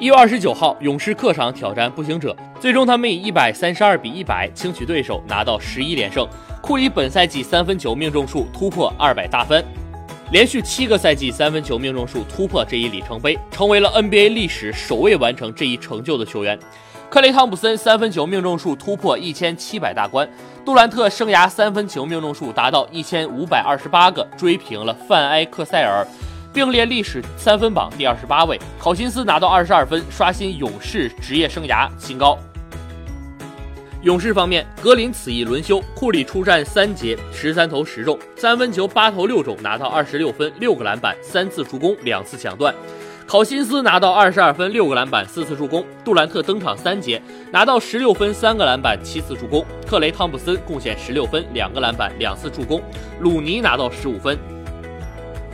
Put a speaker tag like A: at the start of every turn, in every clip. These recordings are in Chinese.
A: 一月二十九号，勇士客场挑战步行者，最终他们以一百三十二比一百轻取对手，拿到十一连胜。库里本赛季三分球命中数突破二百大分，连续七个赛季三分球命中数突破这一里程碑，成为了 NBA 历史首位完成这一成就的球员。克雷·汤普森三分球命中数突破一千七百大关，杜兰特生涯三分球命中数达到一千五百二十八个，追平了范埃克塞尔。并列历史三分榜第二十八位，考辛斯拿到二十二分，刷新勇士职业生涯新高。勇士方面，格林此役轮休，库里出战三节，十三投十中，三分球八投六中，拿到二十六分，六个篮板，三次助攻，两次抢断。考辛斯拿到二十二分，六个篮板，四次助攻。杜兰特登场三节，拿到十六分，三个篮板，七次助攻。特雷·汤普森贡献十六分，两个篮板，两次助攻。鲁尼拿到十五分。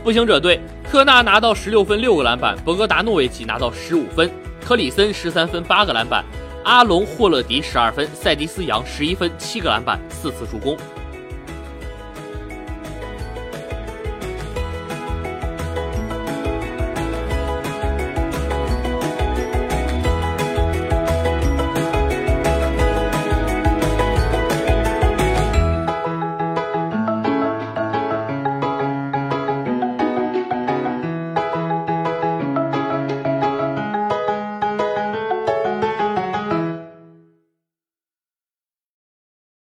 A: 步行者队，特纳拿到十六分六个篮板，博格达诺维奇拿到十五分，科里森十三分八个篮板，阿隆霍勒迪十二分，塞迪斯杨十一分七个篮板四次助攻。